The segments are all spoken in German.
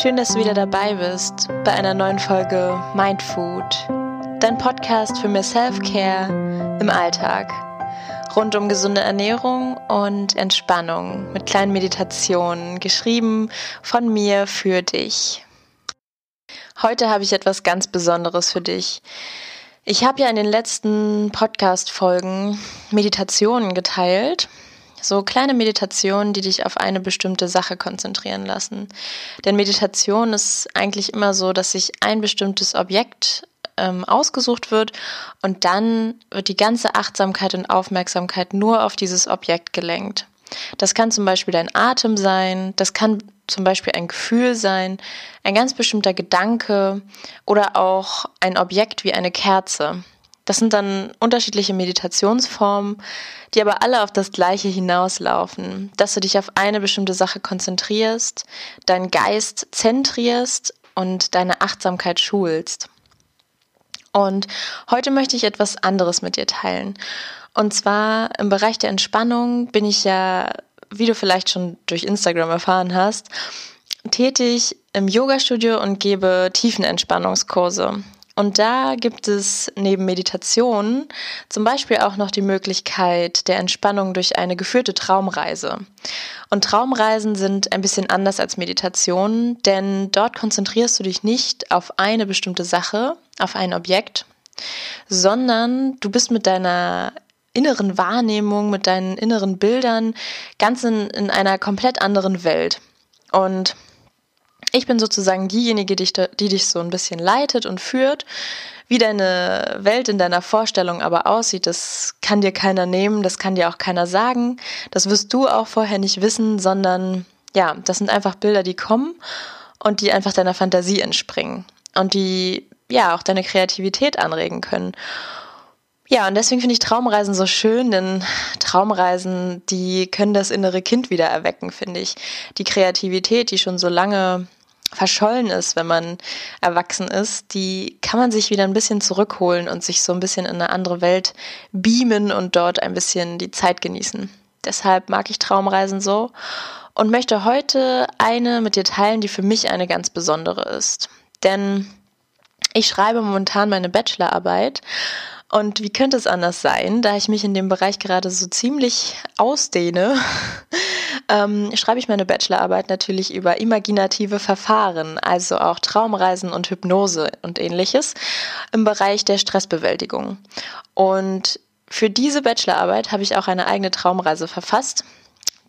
Schön, dass du wieder dabei bist bei einer neuen Folge Mindfood, dein Podcast für mehr Self-Care im Alltag. Rund um gesunde Ernährung und Entspannung mit kleinen Meditationen, geschrieben von mir für dich. Heute habe ich etwas ganz Besonderes für dich. Ich habe ja in den letzten Podcast-Folgen Meditationen geteilt so kleine Meditationen, die dich auf eine bestimmte Sache konzentrieren lassen. Denn Meditation ist eigentlich immer so, dass sich ein bestimmtes Objekt ähm, ausgesucht wird und dann wird die ganze Achtsamkeit und Aufmerksamkeit nur auf dieses Objekt gelenkt. Das kann zum Beispiel dein Atem sein, das kann zum Beispiel ein Gefühl sein, ein ganz bestimmter Gedanke oder auch ein Objekt wie eine Kerze. Das sind dann unterschiedliche Meditationsformen, die aber alle auf das Gleiche hinauslaufen, dass du dich auf eine bestimmte Sache konzentrierst, deinen Geist zentrierst und deine Achtsamkeit schulst. Und heute möchte ich etwas anderes mit dir teilen. Und zwar im Bereich der Entspannung bin ich ja, wie du vielleicht schon durch Instagram erfahren hast, tätig im Yoga-Studio und gebe Tiefenentspannungskurse. Und da gibt es neben Meditation zum Beispiel auch noch die Möglichkeit der Entspannung durch eine geführte Traumreise. Und Traumreisen sind ein bisschen anders als Meditation, denn dort konzentrierst du dich nicht auf eine bestimmte Sache, auf ein Objekt, sondern du bist mit deiner inneren Wahrnehmung, mit deinen inneren Bildern ganz in, in einer komplett anderen Welt. Und ich bin sozusagen diejenige, die, die dich so ein bisschen leitet und führt. Wie deine Welt in deiner Vorstellung aber aussieht, das kann dir keiner nehmen, das kann dir auch keiner sagen. Das wirst du auch vorher nicht wissen, sondern ja, das sind einfach Bilder, die kommen und die einfach deiner Fantasie entspringen und die ja auch deine Kreativität anregen können. Ja, und deswegen finde ich Traumreisen so schön, denn Traumreisen, die können das innere Kind wieder erwecken, finde ich. Die Kreativität, die schon so lange verschollen ist, wenn man erwachsen ist, die kann man sich wieder ein bisschen zurückholen und sich so ein bisschen in eine andere Welt beamen und dort ein bisschen die Zeit genießen. Deshalb mag ich Traumreisen so und möchte heute eine mit dir teilen, die für mich eine ganz besondere ist. Denn ich schreibe momentan meine Bachelorarbeit und wie könnte es anders sein, da ich mich in dem Bereich gerade so ziemlich ausdehne, ähm, schreibe ich meine Bachelorarbeit natürlich über imaginative Verfahren, also auch Traumreisen und Hypnose und ähnliches im Bereich der Stressbewältigung. Und für diese Bachelorarbeit habe ich auch eine eigene Traumreise verfasst,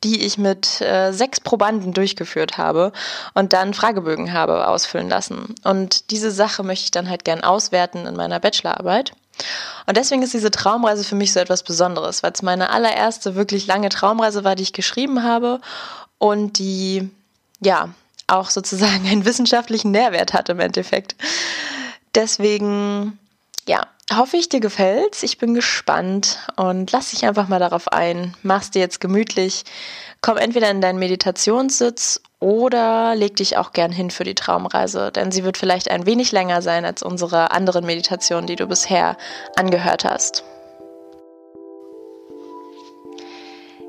die ich mit äh, sechs Probanden durchgeführt habe und dann Fragebögen habe ausfüllen lassen. Und diese Sache möchte ich dann halt gern auswerten in meiner Bachelorarbeit. Und deswegen ist diese Traumreise für mich so etwas Besonderes, weil es meine allererste wirklich lange Traumreise war, die ich geschrieben habe und die, ja, auch sozusagen einen wissenschaftlichen Nährwert hat im Endeffekt. Deswegen, ja, hoffe ich, dir gefällt's. Ich bin gespannt und lass dich einfach mal darauf ein. Mach's dir jetzt gemütlich. Komm entweder in deinen Meditationssitz oder leg dich auch gern hin für die Traumreise, denn sie wird vielleicht ein wenig länger sein als unsere anderen Meditationen, die du bisher angehört hast.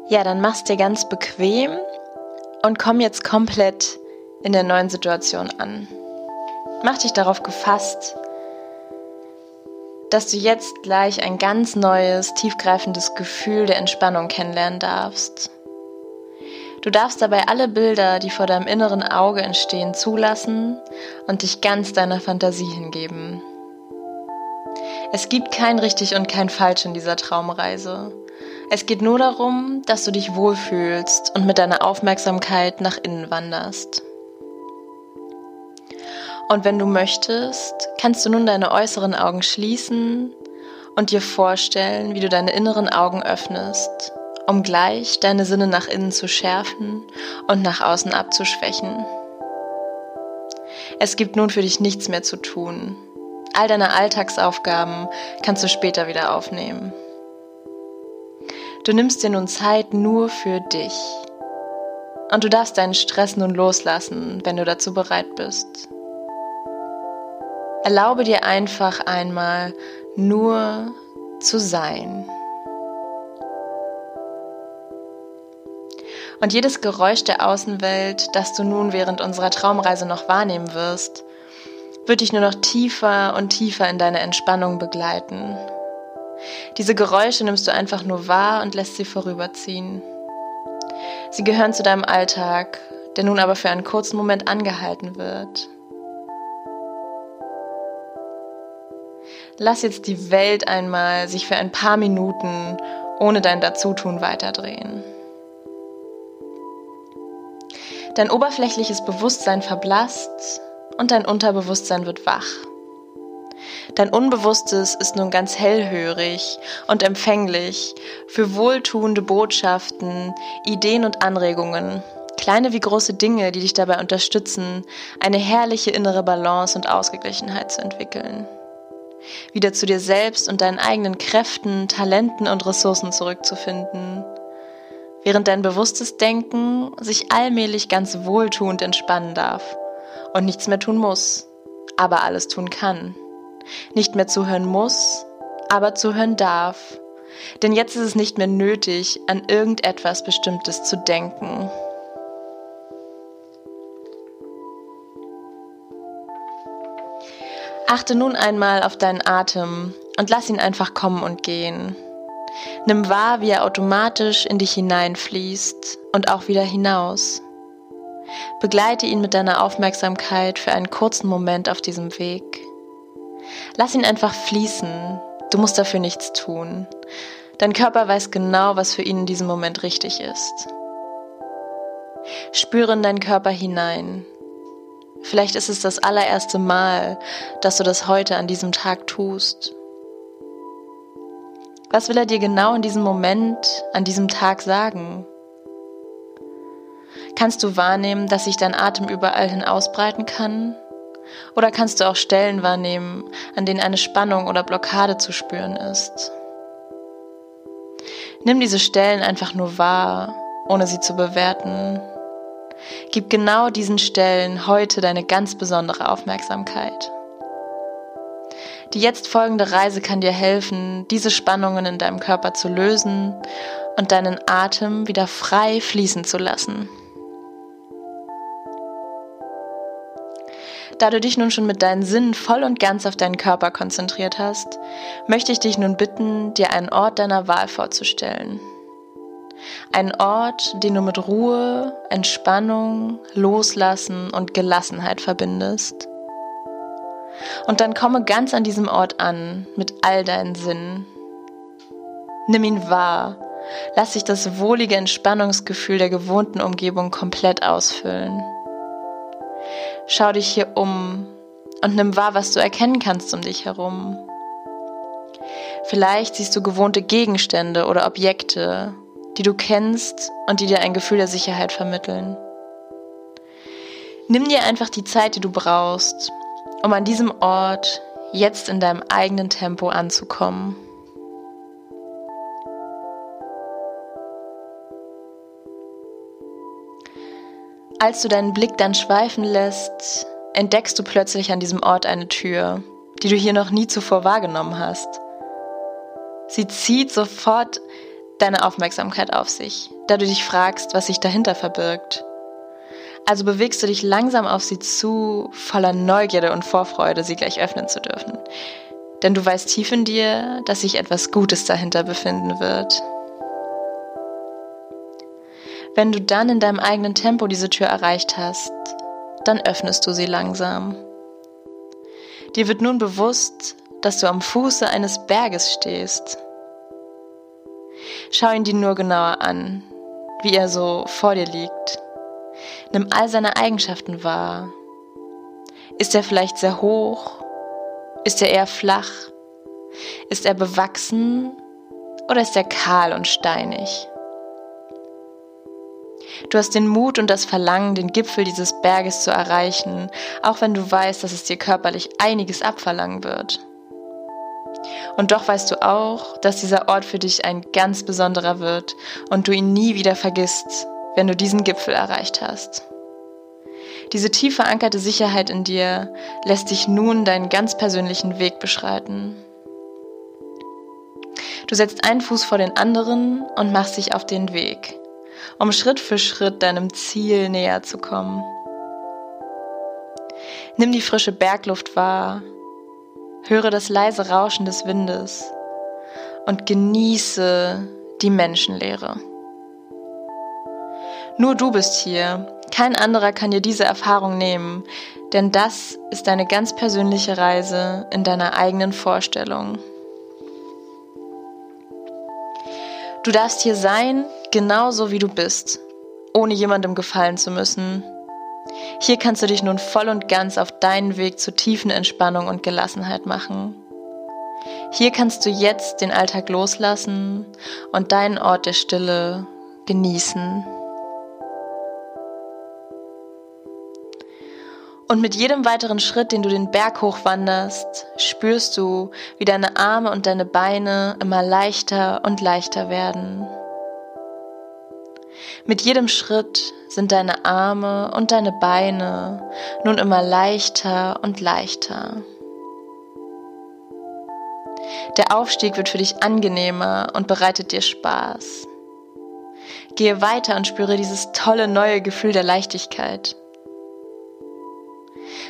Ja, dann mach's dir ganz bequem und komm jetzt komplett in der neuen Situation an. Mach dich darauf gefasst, dass du jetzt gleich ein ganz neues, tiefgreifendes Gefühl der Entspannung kennenlernen darfst. Du darfst dabei alle Bilder, die vor deinem inneren Auge entstehen, zulassen und dich ganz deiner Fantasie hingeben. Es gibt kein richtig und kein falsch in dieser Traumreise. Es geht nur darum, dass du dich wohlfühlst und mit deiner Aufmerksamkeit nach innen wanderst. Und wenn du möchtest, kannst du nun deine äußeren Augen schließen und dir vorstellen, wie du deine inneren Augen öffnest, um gleich deine Sinne nach innen zu schärfen und nach außen abzuschwächen. Es gibt nun für dich nichts mehr zu tun. All deine Alltagsaufgaben kannst du später wieder aufnehmen. Du nimmst dir nun Zeit nur für dich. Und du darfst deinen Stress nun loslassen, wenn du dazu bereit bist. Erlaube dir einfach einmal nur zu sein. Und jedes Geräusch der Außenwelt, das du nun während unserer Traumreise noch wahrnehmen wirst, wird dich nur noch tiefer und tiefer in deine Entspannung begleiten. Diese Geräusche nimmst du einfach nur wahr und lässt sie vorüberziehen. Sie gehören zu deinem Alltag, der nun aber für einen kurzen Moment angehalten wird. Lass jetzt die Welt einmal sich für ein paar Minuten ohne dein Dazutun weiterdrehen. Dein oberflächliches Bewusstsein verblasst und dein Unterbewusstsein wird wach. Dein Unbewusstes ist nun ganz hellhörig und empfänglich für wohltuende Botschaften, Ideen und Anregungen, kleine wie große Dinge, die dich dabei unterstützen, eine herrliche innere Balance und Ausgeglichenheit zu entwickeln. Wieder zu dir selbst und deinen eigenen Kräften, Talenten und Ressourcen zurückzufinden, während dein bewusstes Denken sich allmählich ganz wohltuend entspannen darf und nichts mehr tun muss, aber alles tun kann. Nicht mehr zuhören muss, aber zuhören darf. Denn jetzt ist es nicht mehr nötig, an irgendetwas Bestimmtes zu denken. Achte nun einmal auf deinen Atem und lass ihn einfach kommen und gehen. Nimm wahr, wie er automatisch in dich hineinfließt und auch wieder hinaus. Begleite ihn mit deiner Aufmerksamkeit für einen kurzen Moment auf diesem Weg. Lass ihn einfach fließen. Du musst dafür nichts tun. Dein Körper weiß genau, was für ihn in diesem Moment richtig ist. Spüre in deinen Körper hinein. Vielleicht ist es das allererste Mal, dass du das heute an diesem Tag tust. Was will er dir genau in diesem Moment, an diesem Tag sagen? Kannst du wahrnehmen, dass sich dein Atem überall hin ausbreiten kann? Oder kannst du auch Stellen wahrnehmen, an denen eine Spannung oder Blockade zu spüren ist? Nimm diese Stellen einfach nur wahr, ohne sie zu bewerten. Gib genau diesen Stellen heute deine ganz besondere Aufmerksamkeit. Die jetzt folgende Reise kann dir helfen, diese Spannungen in deinem Körper zu lösen und deinen Atem wieder frei fließen zu lassen. Da du dich nun schon mit deinen Sinnen voll und ganz auf deinen Körper konzentriert hast, möchte ich dich nun bitten, dir einen Ort deiner Wahl vorzustellen. Ein Ort, den du mit Ruhe, Entspannung, Loslassen und Gelassenheit verbindest. Und dann komme ganz an diesem Ort an mit all deinen Sinnen. Nimm ihn wahr. Lass dich das wohlige Entspannungsgefühl der gewohnten Umgebung komplett ausfüllen. Schau dich hier um und nimm wahr, was du erkennen kannst um dich herum. Vielleicht siehst du gewohnte Gegenstände oder Objekte, die du kennst und die dir ein Gefühl der Sicherheit vermitteln. Nimm dir einfach die Zeit, die du brauchst, um an diesem Ort jetzt in deinem eigenen Tempo anzukommen. Als du deinen Blick dann schweifen lässt, entdeckst du plötzlich an diesem Ort eine Tür, die du hier noch nie zuvor wahrgenommen hast. Sie zieht sofort deine Aufmerksamkeit auf sich, da du dich fragst, was sich dahinter verbirgt. Also bewegst du dich langsam auf sie zu, voller Neugierde und Vorfreude, sie gleich öffnen zu dürfen. Denn du weißt tief in dir, dass sich etwas Gutes dahinter befinden wird. Wenn du dann in deinem eigenen Tempo diese Tür erreicht hast, dann öffnest du sie langsam. Dir wird nun bewusst, dass du am Fuße eines Berges stehst. Schau ihn dir nur genauer an, wie er so vor dir liegt. Nimm all seine Eigenschaften wahr. Ist er vielleicht sehr hoch? Ist er eher flach? Ist er bewachsen oder ist er kahl und steinig? Du hast den Mut und das Verlangen, den Gipfel dieses Berges zu erreichen, auch wenn du weißt, dass es dir körperlich einiges abverlangen wird. Und doch weißt du auch, dass dieser Ort für dich ein ganz besonderer wird und du ihn nie wieder vergisst, wenn du diesen Gipfel erreicht hast. Diese tief verankerte Sicherheit in dir lässt dich nun deinen ganz persönlichen Weg beschreiten. Du setzt einen Fuß vor den anderen und machst dich auf den Weg um Schritt für Schritt deinem Ziel näher zu kommen. Nimm die frische Bergluft wahr, höre das leise Rauschen des Windes und genieße die Menschenlehre. Nur du bist hier, kein anderer kann dir diese Erfahrung nehmen, denn das ist deine ganz persönliche Reise in deiner eigenen Vorstellung. Du darfst hier sein, genauso wie du bist, ohne jemandem gefallen zu müssen. Hier kannst du dich nun voll und ganz auf deinen Weg zur tiefen Entspannung und Gelassenheit machen. Hier kannst du jetzt den Alltag loslassen und deinen Ort der Stille genießen. Und mit jedem weiteren Schritt, den du den Berg hochwanderst, spürst du, wie deine Arme und deine Beine immer leichter und leichter werden. Mit jedem Schritt sind deine Arme und deine Beine nun immer leichter und leichter. Der Aufstieg wird für dich angenehmer und bereitet dir Spaß. Gehe weiter und spüre dieses tolle neue Gefühl der Leichtigkeit.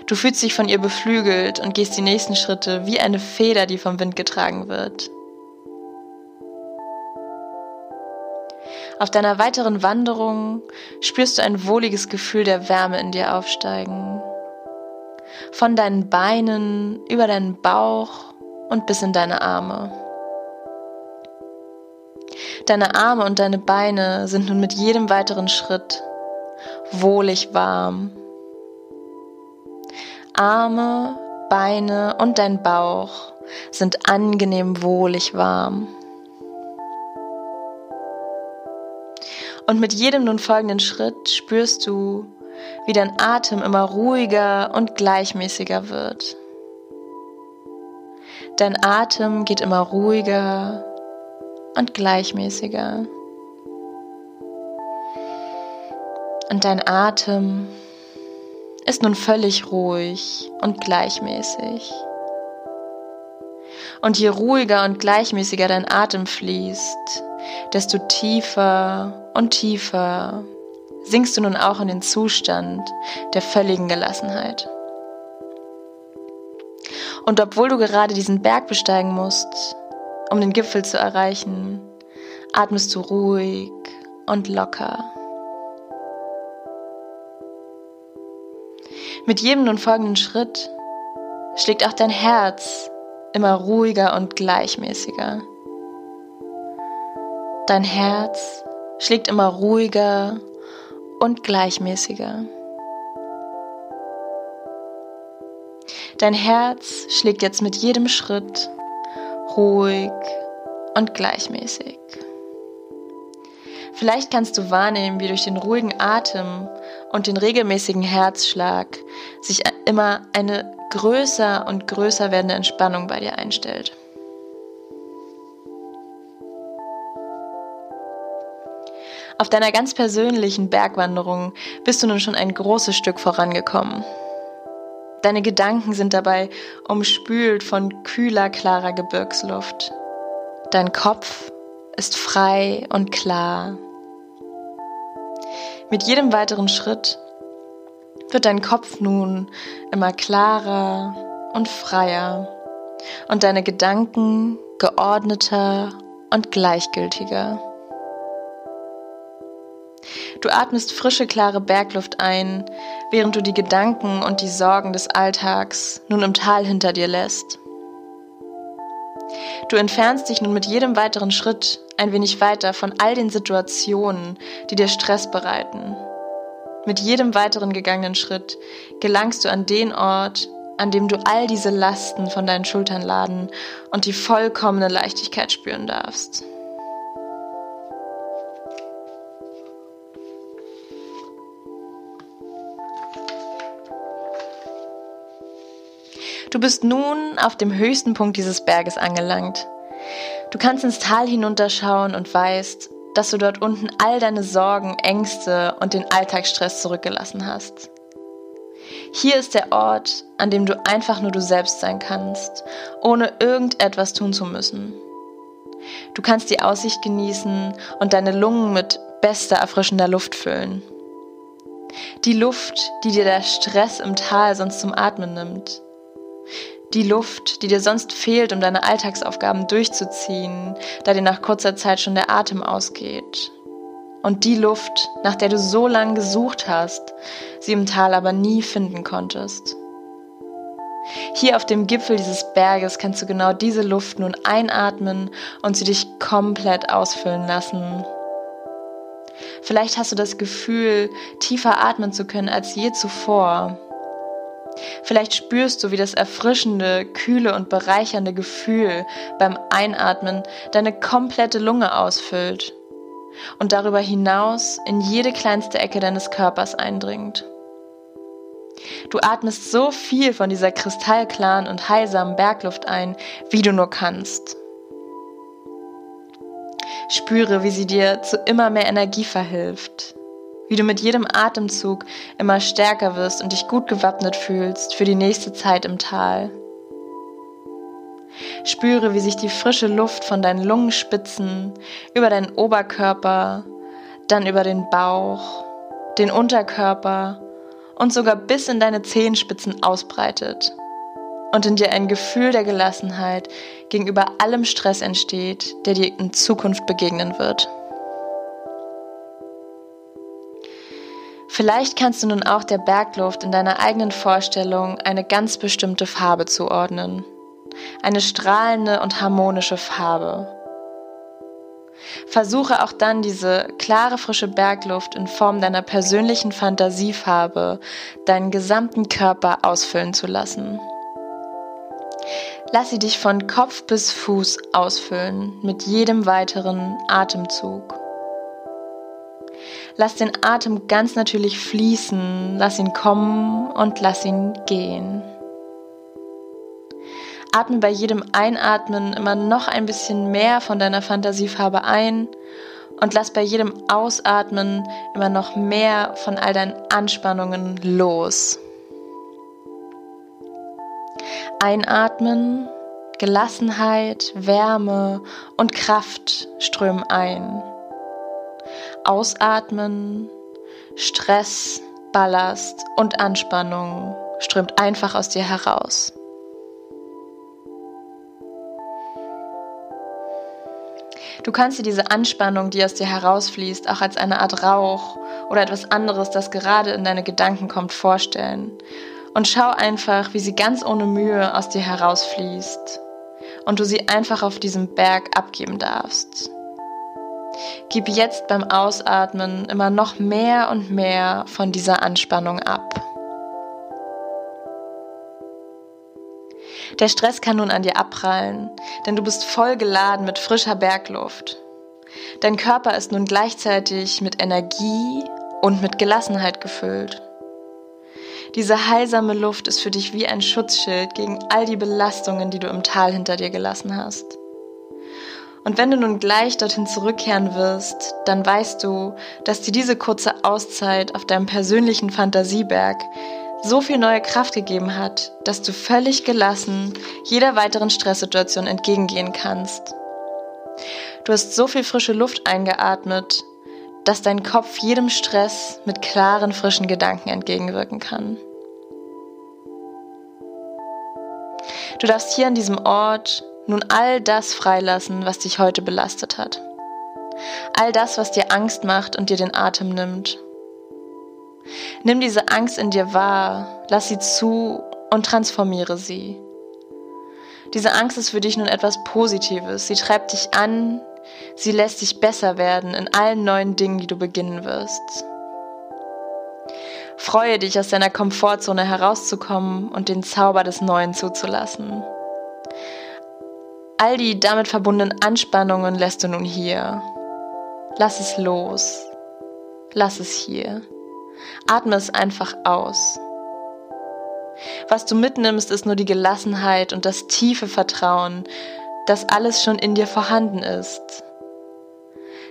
Du fühlst dich von ihr beflügelt und gehst die nächsten Schritte wie eine Feder, die vom Wind getragen wird. Auf deiner weiteren Wanderung spürst du ein wohliges Gefühl der Wärme in dir aufsteigen. Von deinen Beinen über deinen Bauch und bis in deine Arme. Deine Arme und deine Beine sind nun mit jedem weiteren Schritt wohlig warm Arme, Beine und dein Bauch sind angenehm wohlig warm. Und mit jedem nun folgenden Schritt spürst du, wie dein Atem immer ruhiger und gleichmäßiger wird. Dein Atem geht immer ruhiger und gleichmäßiger. Und dein Atem ist nun völlig ruhig und gleichmäßig. Und je ruhiger und gleichmäßiger dein Atem fließt, desto tiefer und tiefer sinkst du nun auch in den Zustand der völligen Gelassenheit. Und obwohl du gerade diesen Berg besteigen musst, um den Gipfel zu erreichen, atmest du ruhig und locker. Mit jedem nun folgenden Schritt schlägt auch dein Herz immer ruhiger und gleichmäßiger. Dein Herz schlägt immer ruhiger und gleichmäßiger. Dein Herz schlägt jetzt mit jedem Schritt ruhig und gleichmäßig. Vielleicht kannst du wahrnehmen, wie durch den ruhigen Atem und den regelmäßigen Herzschlag sich immer eine größer und größer werdende Entspannung bei dir einstellt. Auf deiner ganz persönlichen Bergwanderung bist du nun schon ein großes Stück vorangekommen. Deine Gedanken sind dabei umspült von kühler, klarer Gebirgsluft. Dein Kopf ist frei und klar. Mit jedem weiteren Schritt wird dein Kopf nun immer klarer und freier und deine Gedanken geordneter und gleichgültiger. Du atmest frische, klare Bergluft ein, während du die Gedanken und die Sorgen des Alltags nun im Tal hinter dir lässt. Du entfernst dich nun mit jedem weiteren Schritt ein wenig weiter von all den Situationen, die dir Stress bereiten. Mit jedem weiteren gegangenen Schritt gelangst du an den Ort, an dem du all diese Lasten von deinen Schultern laden und die vollkommene Leichtigkeit spüren darfst. Du bist nun auf dem höchsten Punkt dieses Berges angelangt. Du kannst ins Tal hinunterschauen und weißt, dass du dort unten all deine Sorgen, Ängste und den Alltagsstress zurückgelassen hast. Hier ist der Ort, an dem du einfach nur du selbst sein kannst, ohne irgendetwas tun zu müssen. Du kannst die Aussicht genießen und deine Lungen mit bester, erfrischender Luft füllen. Die Luft, die dir der Stress im Tal sonst zum Atmen nimmt. Die Luft, die dir sonst fehlt, um deine Alltagsaufgaben durchzuziehen, da dir nach kurzer Zeit schon der Atem ausgeht. Und die Luft, nach der du so lange gesucht hast, sie im Tal aber nie finden konntest. Hier auf dem Gipfel dieses Berges kannst du genau diese Luft nun einatmen und sie dich komplett ausfüllen lassen. Vielleicht hast du das Gefühl, tiefer atmen zu können als je zuvor. Vielleicht spürst du, wie das erfrischende, kühle und bereichernde Gefühl beim Einatmen deine komplette Lunge ausfüllt und darüber hinaus in jede kleinste Ecke deines Körpers eindringt. Du atmest so viel von dieser kristallklaren und heilsamen Bergluft ein, wie du nur kannst. Spüre, wie sie dir zu immer mehr Energie verhilft, wie du mit jedem Atemzug immer stärker wirst und dich gut gewappnet fühlst für die nächste Zeit im Tal. Spüre, wie sich die frische Luft von deinen Lungenspitzen über deinen Oberkörper, dann über den Bauch, den Unterkörper und sogar bis in deine Zehenspitzen ausbreitet und in dir ein Gefühl der Gelassenheit gegenüber allem Stress entsteht, der dir in Zukunft begegnen wird. Vielleicht kannst du nun auch der Bergluft in deiner eigenen Vorstellung eine ganz bestimmte Farbe zuordnen. Eine strahlende und harmonische Farbe. Versuche auch dann diese klare, frische Bergluft in Form deiner persönlichen Fantasiefarbe deinen gesamten Körper ausfüllen zu lassen. Lass sie dich von Kopf bis Fuß ausfüllen mit jedem weiteren Atemzug. Lass den Atem ganz natürlich fließen, lass ihn kommen und lass ihn gehen. Atme bei jedem Einatmen immer noch ein bisschen mehr von deiner Fantasiefarbe ein und lass bei jedem Ausatmen immer noch mehr von all deinen Anspannungen los. Einatmen, Gelassenheit, Wärme und Kraft strömen ein. Ausatmen, Stress, Ballast und Anspannung strömt einfach aus dir heraus. Du kannst dir diese Anspannung, die aus dir herausfließt, auch als eine Art Rauch oder etwas anderes, das gerade in deine Gedanken kommt, vorstellen. Und schau einfach, wie sie ganz ohne Mühe aus dir herausfließt und du sie einfach auf diesem Berg abgeben darfst. Gib jetzt beim Ausatmen immer noch mehr und mehr von dieser Anspannung ab. Der Stress kann nun an dir abprallen, denn du bist voll geladen mit frischer Bergluft. Dein Körper ist nun gleichzeitig mit Energie und mit Gelassenheit gefüllt. Diese heilsame Luft ist für dich wie ein Schutzschild gegen all die Belastungen, die du im Tal hinter dir gelassen hast. Und wenn du nun gleich dorthin zurückkehren wirst, dann weißt du, dass dir diese kurze Auszeit auf deinem persönlichen Fantasieberg so viel neue Kraft gegeben hat, dass du völlig gelassen jeder weiteren Stresssituation entgegengehen kannst. Du hast so viel frische Luft eingeatmet, dass dein Kopf jedem Stress mit klaren, frischen Gedanken entgegenwirken kann. Du darfst hier an diesem Ort nun all das freilassen, was dich heute belastet hat. All das, was dir Angst macht und dir den Atem nimmt Nimm diese Angst in dir wahr, lass sie zu und transformiere sie. Diese Angst ist für dich nun etwas Positives. Sie treibt dich an, sie lässt dich besser werden in allen neuen Dingen, die du beginnen wirst. Freue dich, aus deiner Komfortzone herauszukommen und den Zauber des Neuen zuzulassen. All die damit verbundenen Anspannungen lässt du nun hier. Lass es los. Lass es hier. Atme es einfach aus. Was du mitnimmst, ist nur die Gelassenheit und das tiefe Vertrauen, dass alles schon in dir vorhanden ist.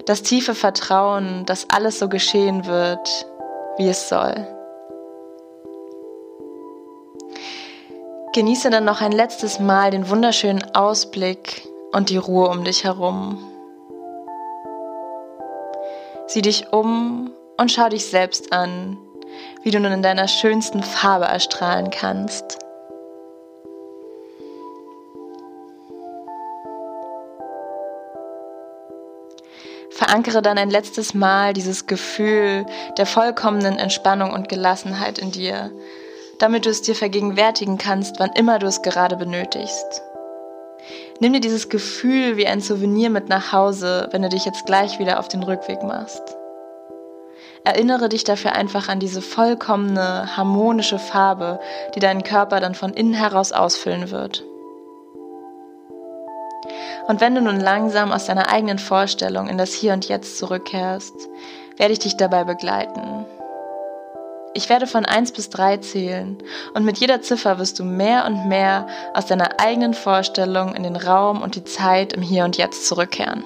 Das tiefe Vertrauen, dass alles so geschehen wird, wie es soll. Genieße dann noch ein letztes Mal den wunderschönen Ausblick und die Ruhe um dich herum. Sieh dich um und schau dich selbst an, wie du nun in deiner schönsten Farbe erstrahlen kannst. Verankere dann ein letztes Mal dieses Gefühl der vollkommenen Entspannung und Gelassenheit in dir, damit du es dir vergegenwärtigen kannst, wann immer du es gerade benötigst. Nimm dir dieses Gefühl wie ein Souvenir mit nach Hause, wenn du dich jetzt gleich wieder auf den Rückweg machst. Erinnere dich dafür einfach an diese vollkommene, harmonische Farbe, die deinen Körper dann von innen heraus ausfüllen wird. Und wenn du nun langsam aus deiner eigenen Vorstellung in das Hier und Jetzt zurückkehrst, werde ich dich dabei begleiten. Ich werde von 1 bis 3 zählen und mit jeder Ziffer wirst du mehr und mehr aus deiner eigenen Vorstellung in den Raum und die Zeit im Hier und Jetzt zurückkehren.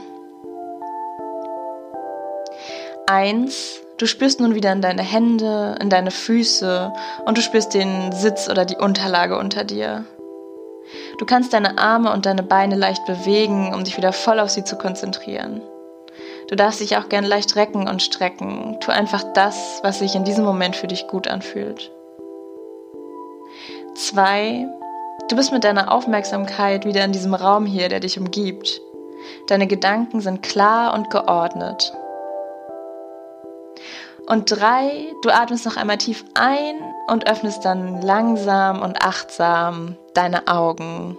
1. Du spürst nun wieder in deine Hände, in deine Füße und du spürst den Sitz oder die Unterlage unter dir. Du kannst deine Arme und deine Beine leicht bewegen, um dich wieder voll auf sie zu konzentrieren. Du darfst dich auch gern leicht recken und strecken. Tu einfach das, was sich in diesem Moment für dich gut anfühlt. Zwei, du bist mit deiner Aufmerksamkeit wieder in diesem Raum hier, der dich umgibt. Deine Gedanken sind klar und geordnet. Und drei, du atmest noch einmal tief ein und öffnest dann langsam und achtsam deine Augen.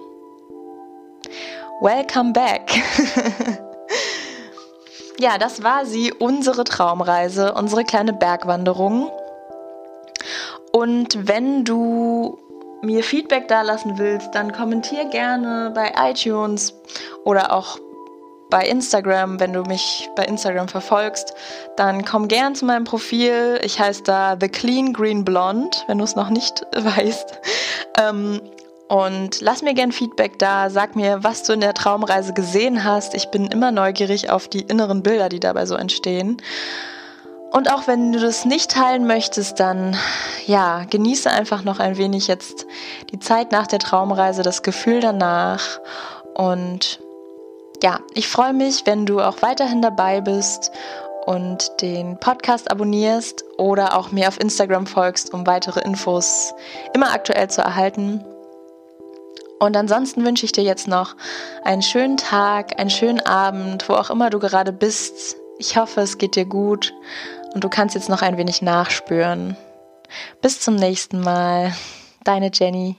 Welcome back! ja, das war sie, unsere Traumreise, unsere kleine Bergwanderung. Und wenn du mir Feedback da lassen willst, dann kommentier gerne bei iTunes oder auch bei Instagram, wenn du mich bei Instagram verfolgst, dann komm gern zu meinem Profil. Ich heiße da The Clean Green Blonde, wenn du es noch nicht weißt. Ähm, und lass mir gern Feedback da, sag mir, was du in der Traumreise gesehen hast. Ich bin immer neugierig auf die inneren Bilder, die dabei so entstehen. Und auch wenn du das nicht teilen möchtest, dann ja, genieße einfach noch ein wenig jetzt die Zeit nach der Traumreise, das Gefühl danach. Und ja, ich freue mich, wenn du auch weiterhin dabei bist und den Podcast abonnierst oder auch mir auf Instagram folgst, um weitere Infos immer aktuell zu erhalten. Und ansonsten wünsche ich dir jetzt noch einen schönen Tag, einen schönen Abend, wo auch immer du gerade bist. Ich hoffe, es geht dir gut und du kannst jetzt noch ein wenig nachspüren. Bis zum nächsten Mal. Deine Jenny.